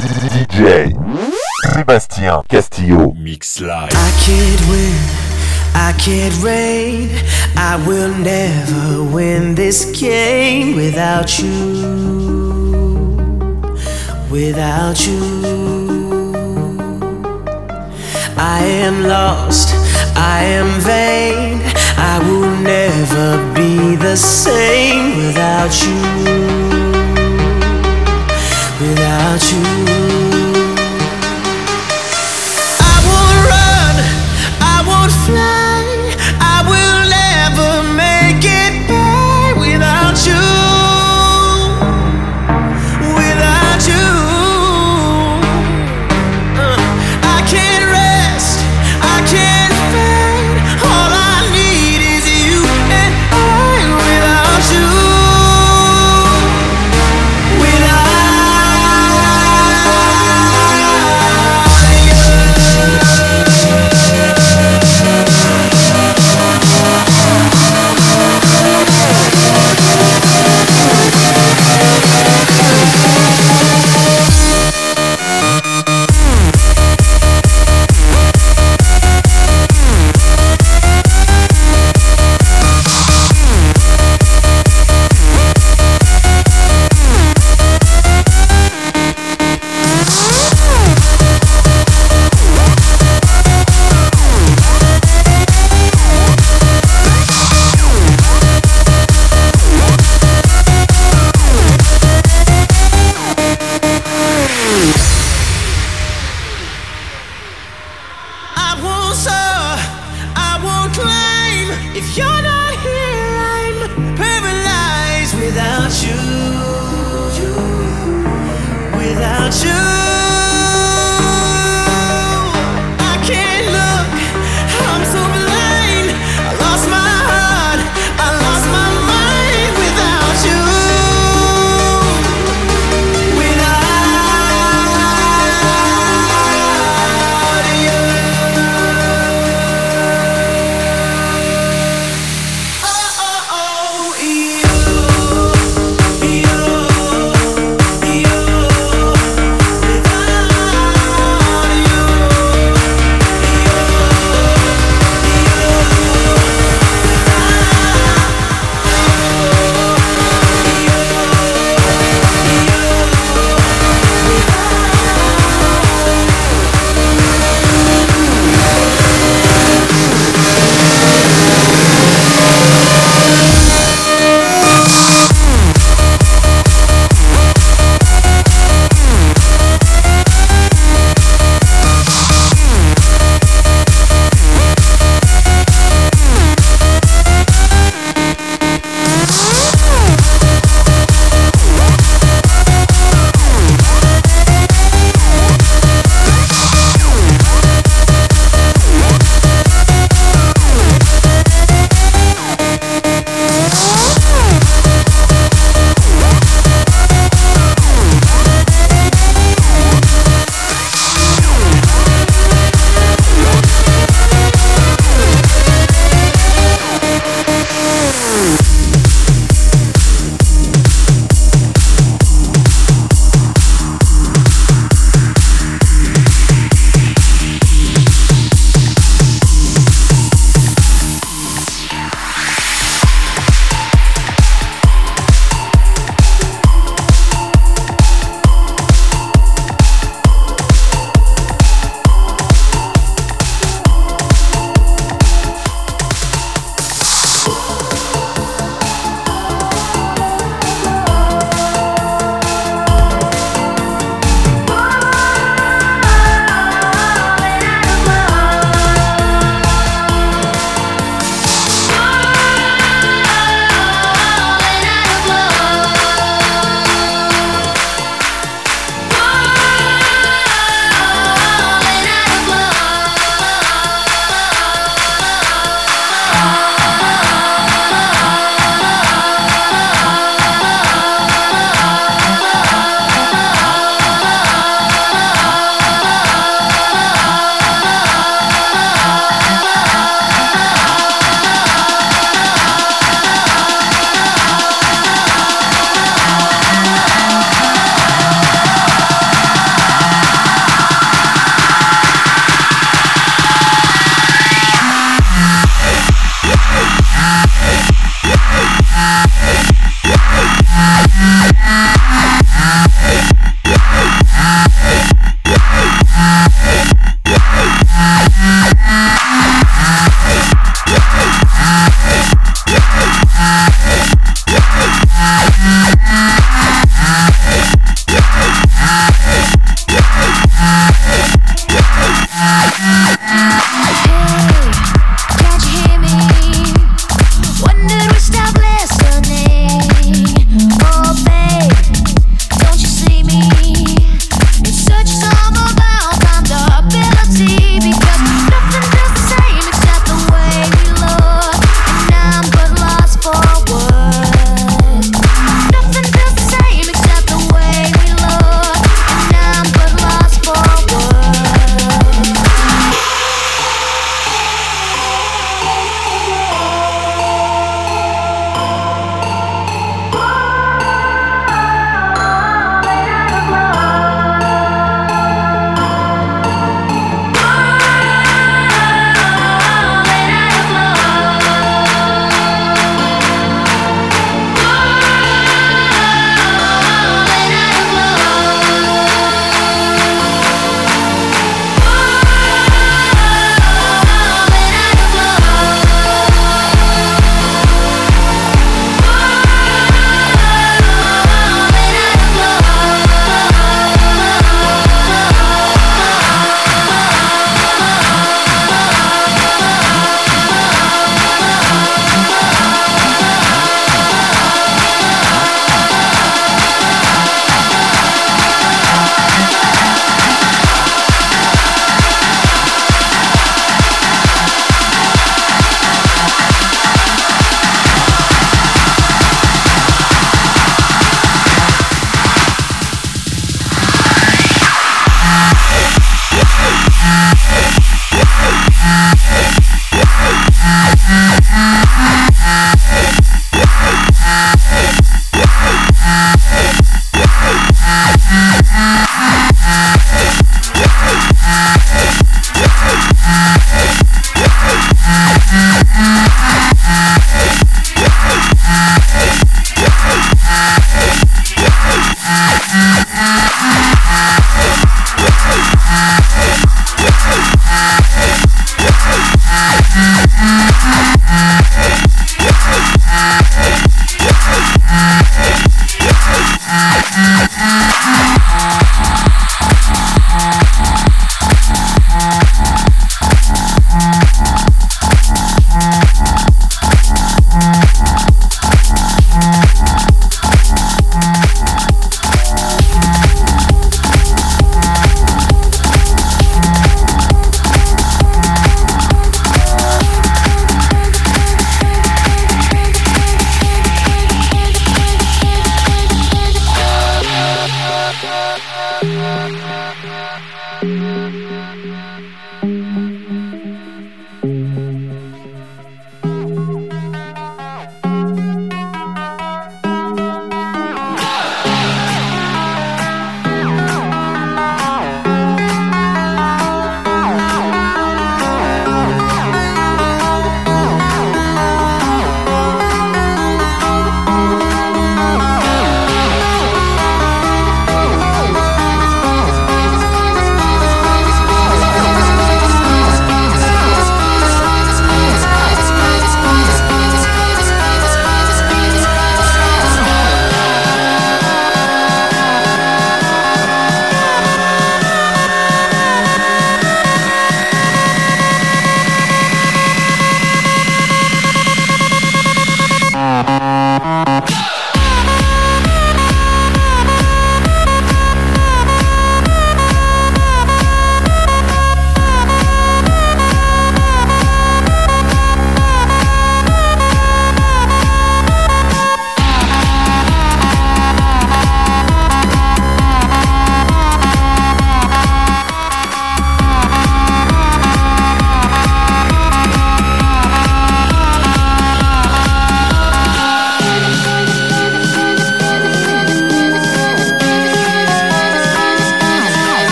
DJ Sébastien Castillo Mix Live. I can't win, I can't reign. I will never win this game without you. Without you, I am lost, I am vain. I will never be the same without you. 下去。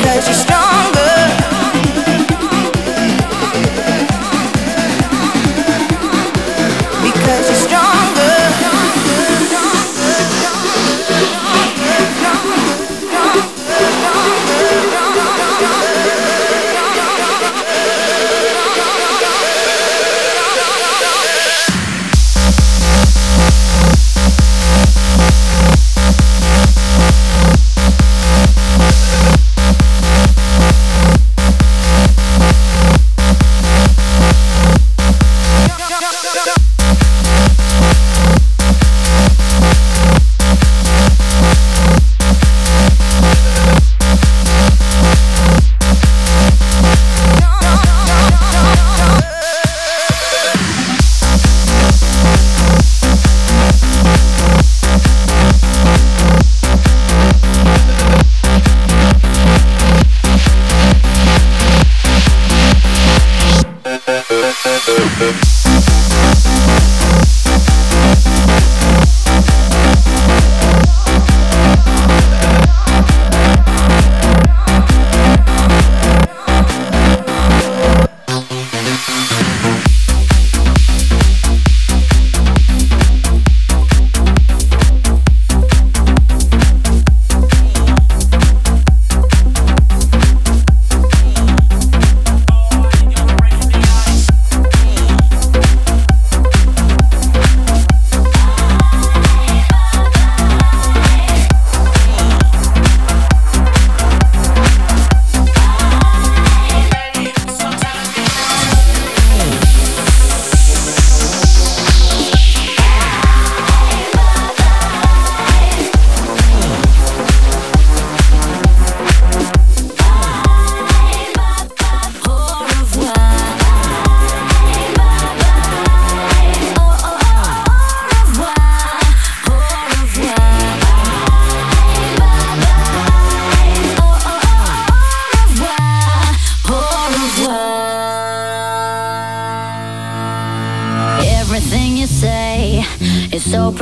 Because you're stronger.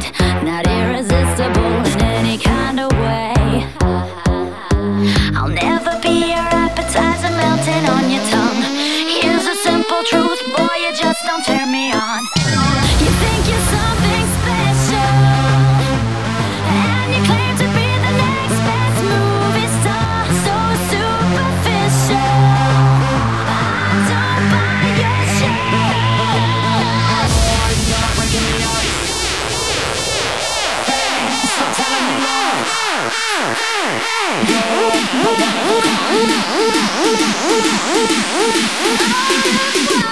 claim. Lies.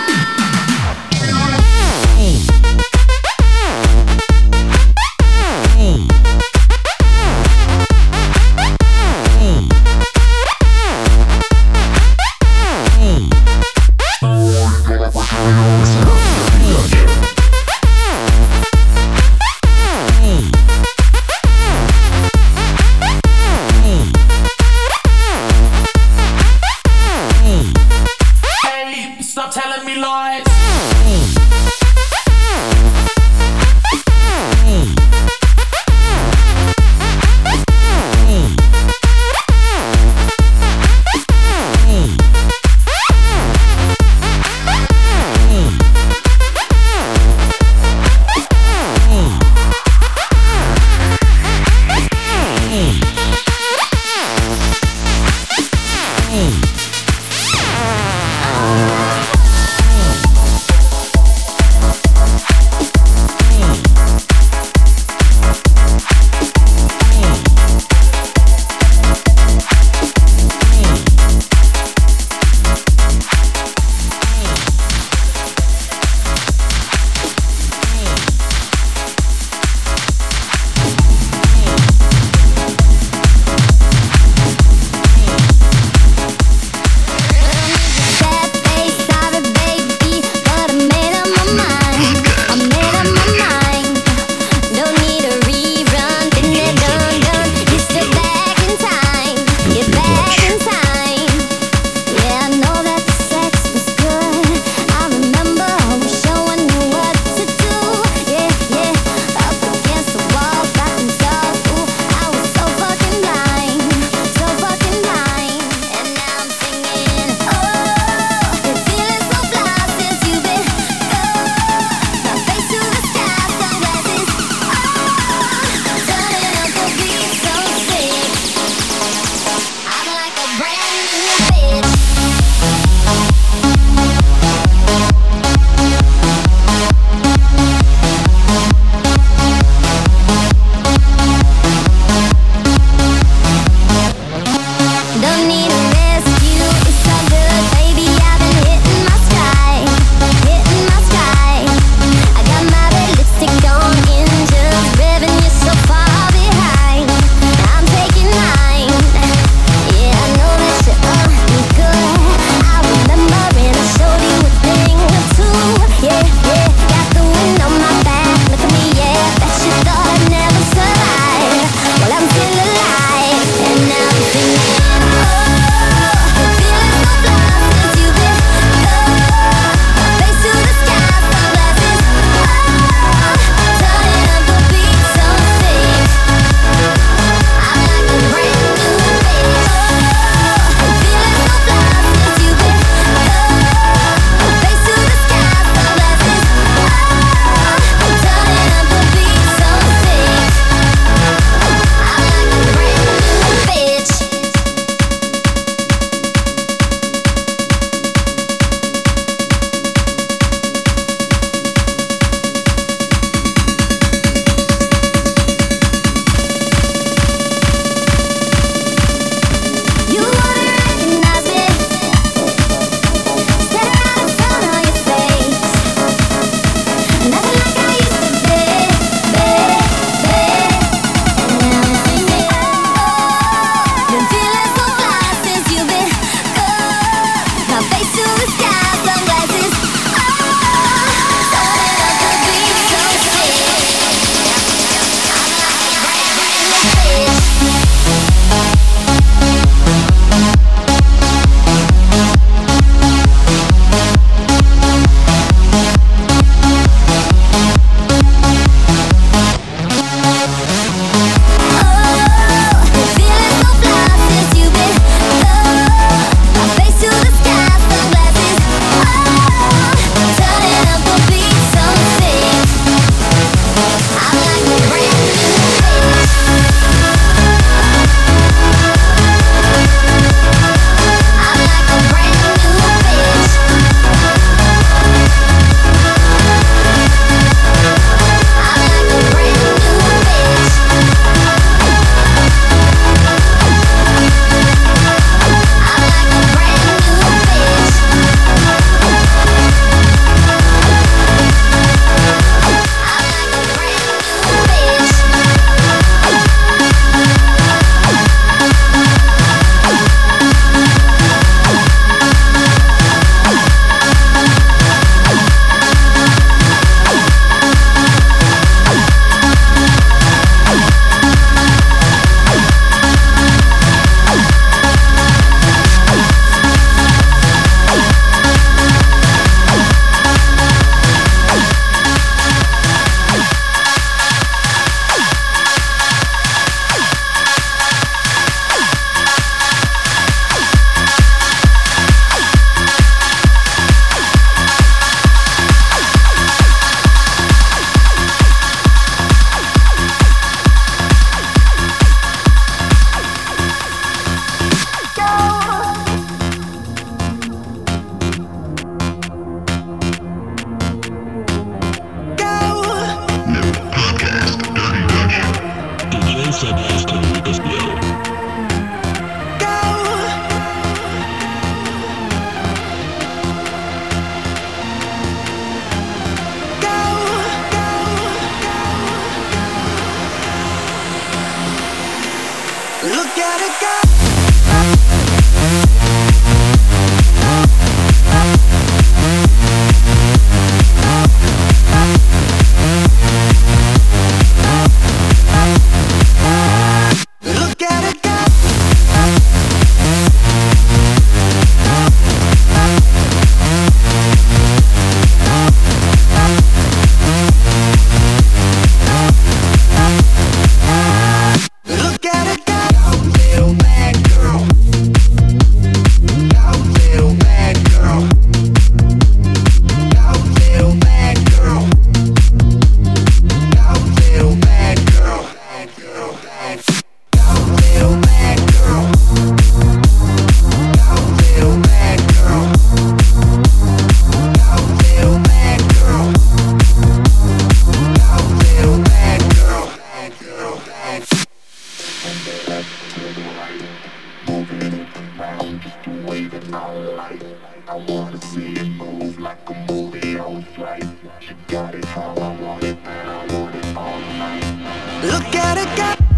Look at it, got.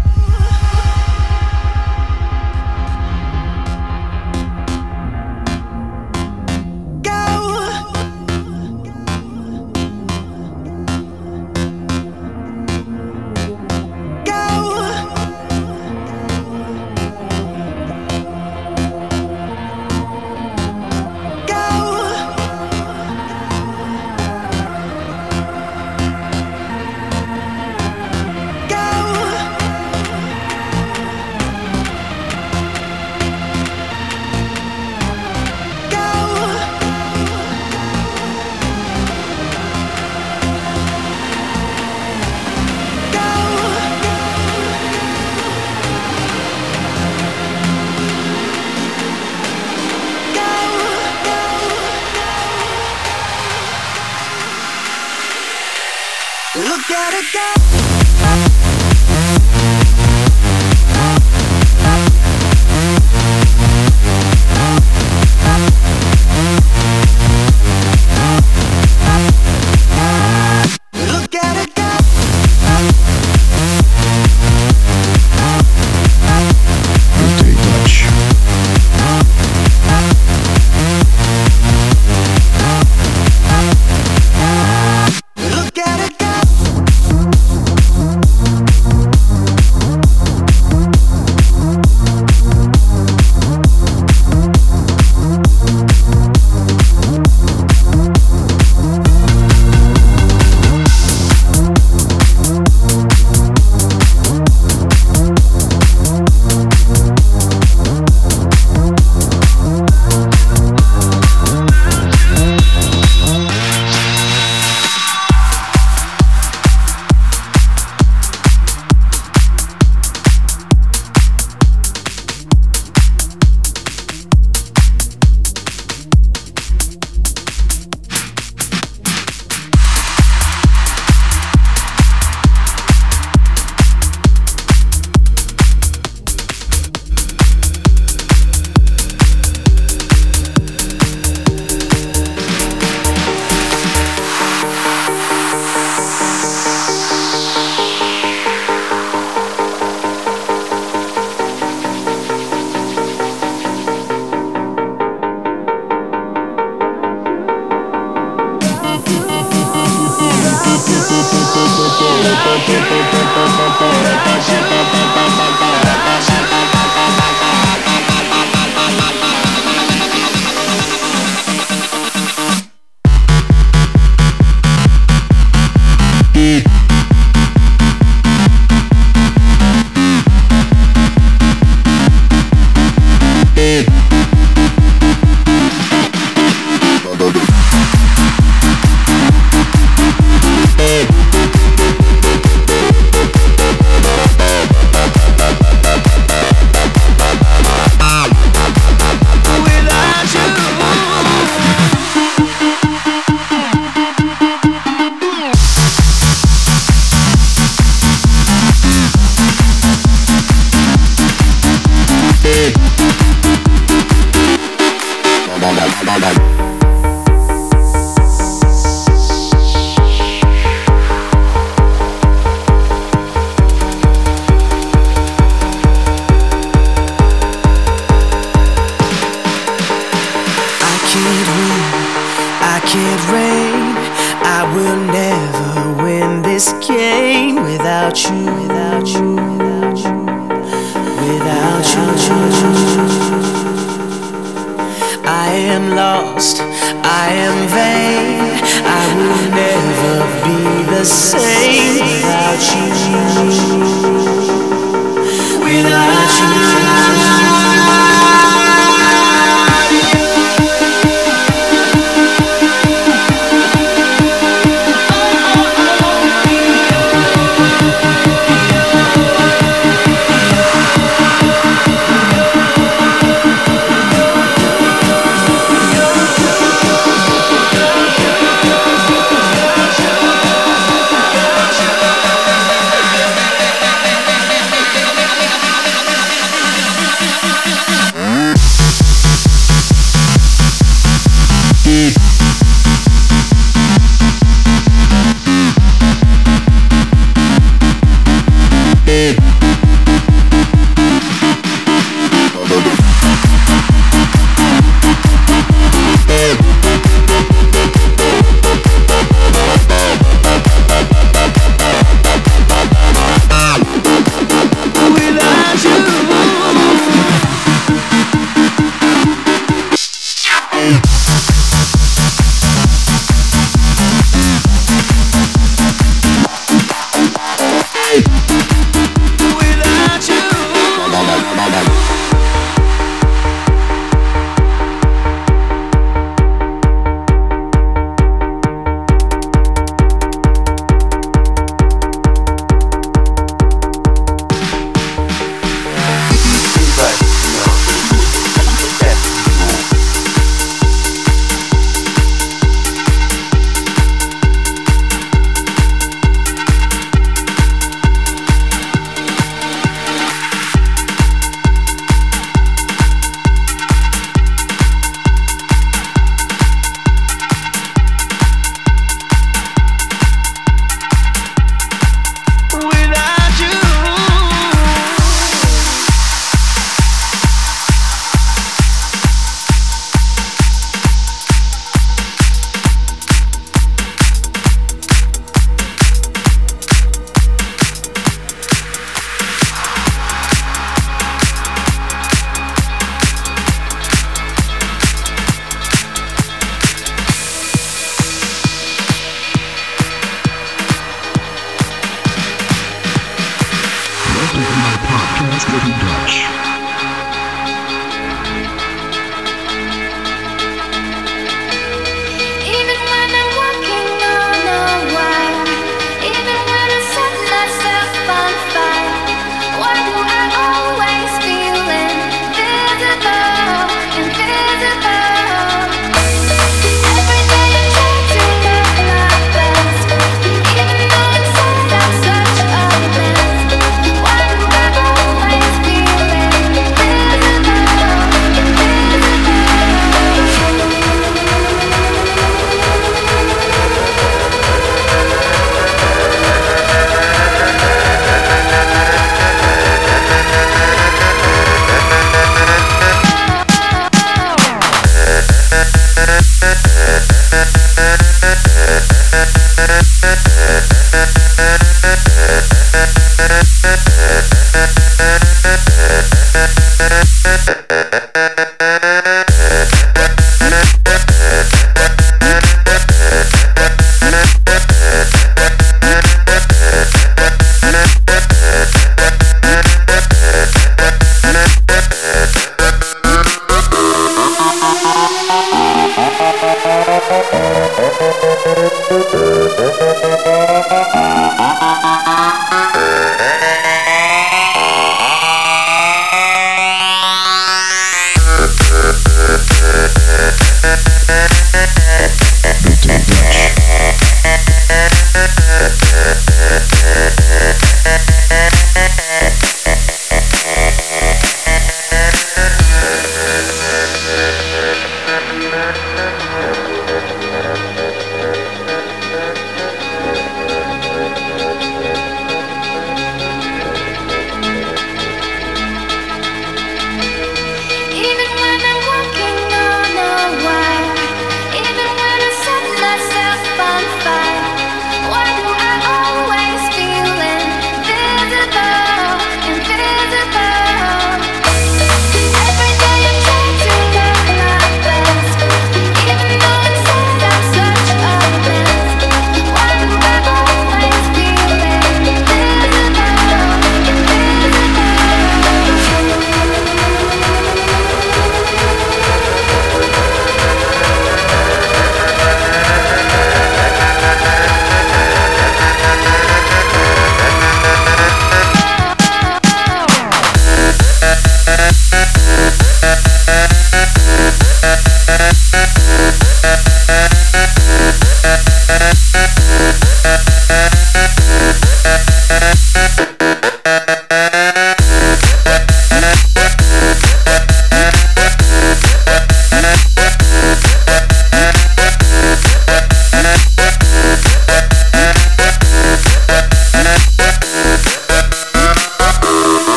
Am vain. I will never be the same without you. Música